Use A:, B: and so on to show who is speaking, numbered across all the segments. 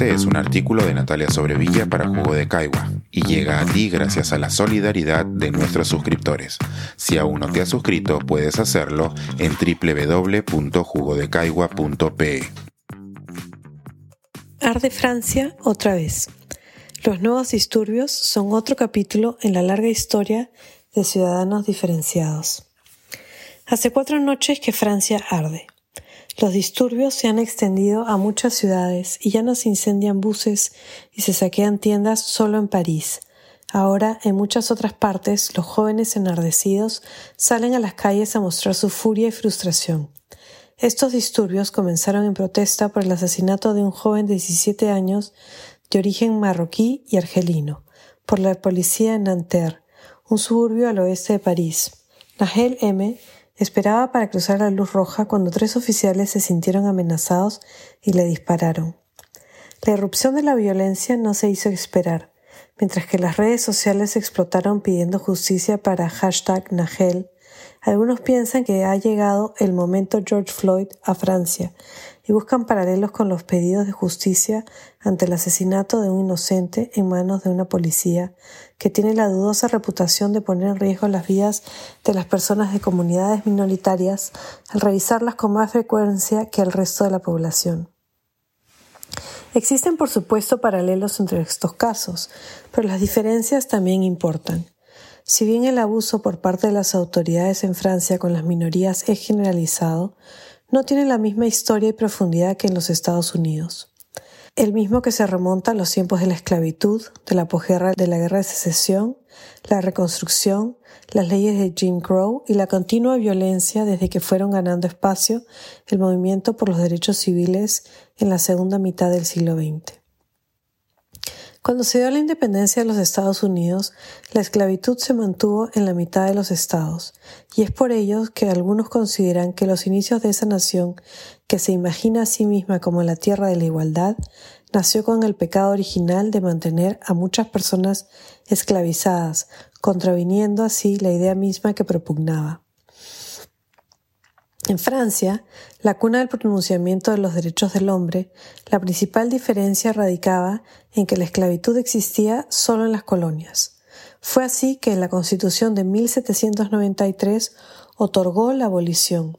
A: siguiente es un artículo de Natalia Sobrevilla para Jugo de Caigua y llega a ti gracias a la solidaridad de nuestros suscriptores. Si aún no te has suscrito, puedes hacerlo en www.jugodecaigua.pe.
B: Arde Francia otra vez. Los nuevos disturbios son otro capítulo en la larga historia de ciudadanos diferenciados. Hace cuatro noches que Francia arde. Los disturbios se han extendido a muchas ciudades y ya no se incendian buses y se saquean tiendas solo en París. Ahora, en muchas otras partes, los jóvenes enardecidos salen a las calles a mostrar su furia y frustración. Estos disturbios comenzaron en protesta por el asesinato de un joven de 17 años de origen marroquí y argelino por la policía en Nanterre, un suburbio al oeste de París. Nahel M Esperaba para cruzar la luz roja cuando tres oficiales se sintieron amenazados y le dispararon. La irrupción de la violencia no se hizo esperar. Mientras que las redes sociales explotaron pidiendo justicia para hashtag Nagel, algunos piensan que ha llegado el momento George Floyd a Francia y buscan paralelos con los pedidos de justicia ante el asesinato de un inocente en manos de una policía que tiene la dudosa reputación de poner en riesgo las vidas de las personas de comunidades minoritarias al revisarlas con más frecuencia que el resto de la población. Existen, por supuesto, paralelos entre estos casos, pero las diferencias también importan. Si bien el abuso por parte de las autoridades en Francia con las minorías es generalizado, no tiene la misma historia y profundidad que en los Estados Unidos. El mismo que se remonta a los tiempos de la esclavitud, de la de la guerra de secesión, la reconstrucción, las leyes de Jim Crow y la continua violencia desde que fueron ganando espacio el movimiento por los derechos civiles en la segunda mitad del siglo XX. Cuando se dio la independencia de los Estados Unidos, la esclavitud se mantuvo en la mitad de los estados, y es por ello que algunos consideran que los inicios de esa nación, que se imagina a sí misma como la tierra de la igualdad, nació con el pecado original de mantener a muchas personas esclavizadas, contraviniendo así la idea misma que propugnaba. En Francia, la cuna del pronunciamiento de los derechos del hombre, la principal diferencia radicaba en que la esclavitud existía solo en las colonias. Fue así que la Constitución de 1793 otorgó la abolición,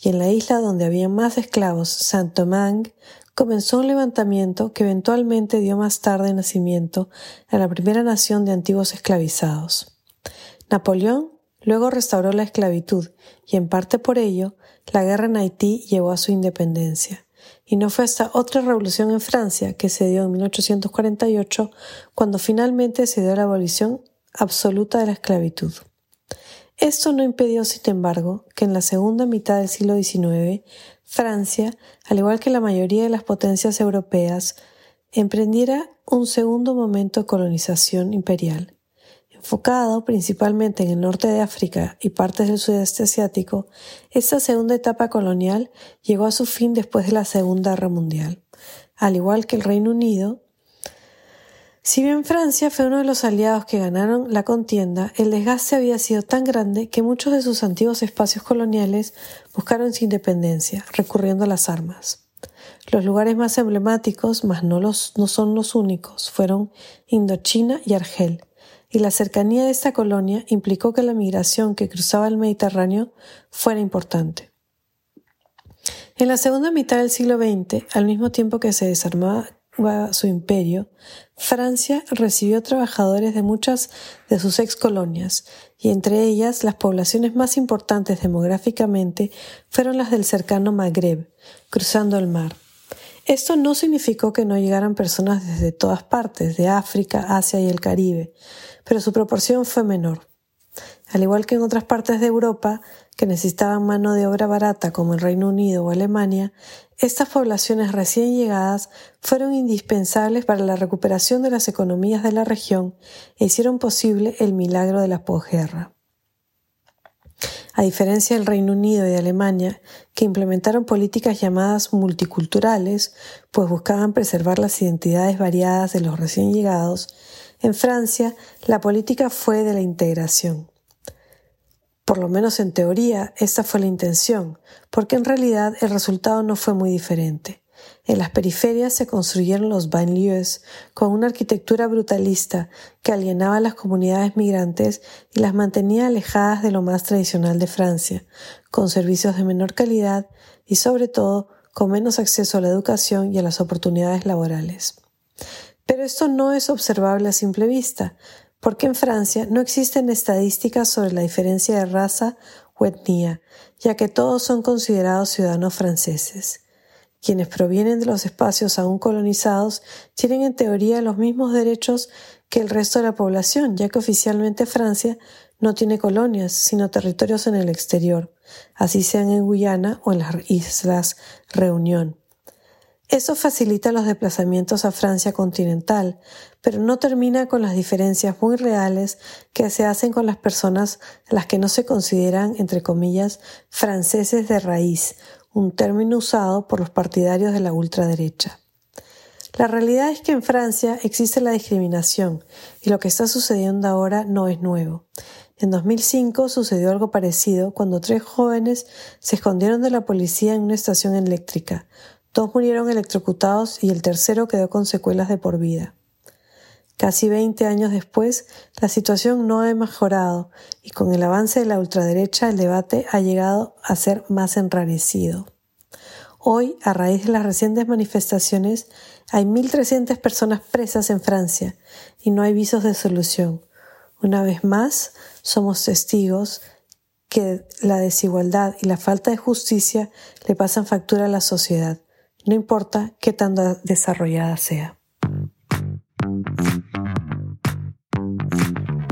B: y en la isla donde había más esclavos, Saint-Domingue, comenzó un levantamiento que eventualmente dio más tarde nacimiento a la primera nación de antiguos esclavizados. Napoleón Luego restauró la esclavitud y en parte por ello la guerra en Haití llevó a su independencia. Y no fue hasta otra revolución en Francia que se dio en 1848 cuando finalmente se dio la abolición absoluta de la esclavitud. Esto no impidió, sin embargo, que en la segunda mitad del siglo XIX Francia, al igual que la mayoría de las potencias europeas, emprendiera un segundo momento de colonización imperial Enfocado principalmente en el norte de África y partes del sudeste asiático, esta segunda etapa colonial llegó a su fin después de la Segunda Guerra Mundial. Al igual que el Reino Unido, si bien Francia fue uno de los aliados que ganaron la contienda, el desgaste había sido tan grande que muchos de sus antiguos espacios coloniales buscaron su independencia, recurriendo a las armas. Los lugares más emblemáticos, mas no, los, no son los únicos, fueron Indochina y Argel, y la cercanía de esta colonia implicó que la migración que cruzaba el Mediterráneo fuera importante. En la segunda mitad del siglo XX, al mismo tiempo que se desarmaba su imperio, Francia recibió trabajadores de muchas de sus ex colonias, y entre ellas las poblaciones más importantes demográficamente fueron las del cercano Magreb, cruzando el mar. Esto no significó que no llegaran personas desde todas partes, de África, Asia y el Caribe, pero su proporción fue menor. Al igual que en otras partes de Europa, que necesitaban mano de obra barata como el Reino Unido o Alemania, estas poblaciones recién llegadas fueron indispensables para la recuperación de las economías de la región e hicieron posible el milagro de la posguerra. A diferencia del Reino Unido y de Alemania, que implementaron políticas llamadas multiculturales, pues buscaban preservar las identidades variadas de los recién llegados, en Francia, la política fue de la integración. Por lo menos en teoría, esta fue la intención, porque en realidad el resultado no fue muy diferente. En las periferias se construyeron los banlieues con una arquitectura brutalista que alienaba a las comunidades migrantes y las mantenía alejadas de lo más tradicional de Francia, con servicios de menor calidad y sobre todo con menos acceso a la educación y a las oportunidades laborales. Pero esto no es observable a simple vista, porque en Francia no existen estadísticas sobre la diferencia de raza o etnia, ya que todos son considerados ciudadanos franceses. Quienes provienen de los espacios aún colonizados tienen en teoría los mismos derechos que el resto de la población, ya que oficialmente Francia no tiene colonias, sino territorios en el exterior, así sean en Guyana o en las Islas Reunión. Eso facilita los desplazamientos a Francia continental, pero no termina con las diferencias muy reales que se hacen con las personas las que no se consideran, entre comillas, franceses de raíz, un término usado por los partidarios de la ultraderecha. La realidad es que en Francia existe la discriminación y lo que está sucediendo ahora no es nuevo. En 2005 sucedió algo parecido cuando tres jóvenes se escondieron de la policía en una estación eléctrica. Dos murieron electrocutados y el tercero quedó con secuelas de por vida. Casi 20 años después, la situación no ha mejorado y con el avance de la ultraderecha el debate ha llegado a ser más enrarecido. Hoy, a raíz de las recientes manifestaciones, hay 1.300 personas presas en Francia y no hay visos de solución. Una vez más, somos testigos que la desigualdad y la falta de justicia le pasan factura a la sociedad no importa qué tan desarrollada sea.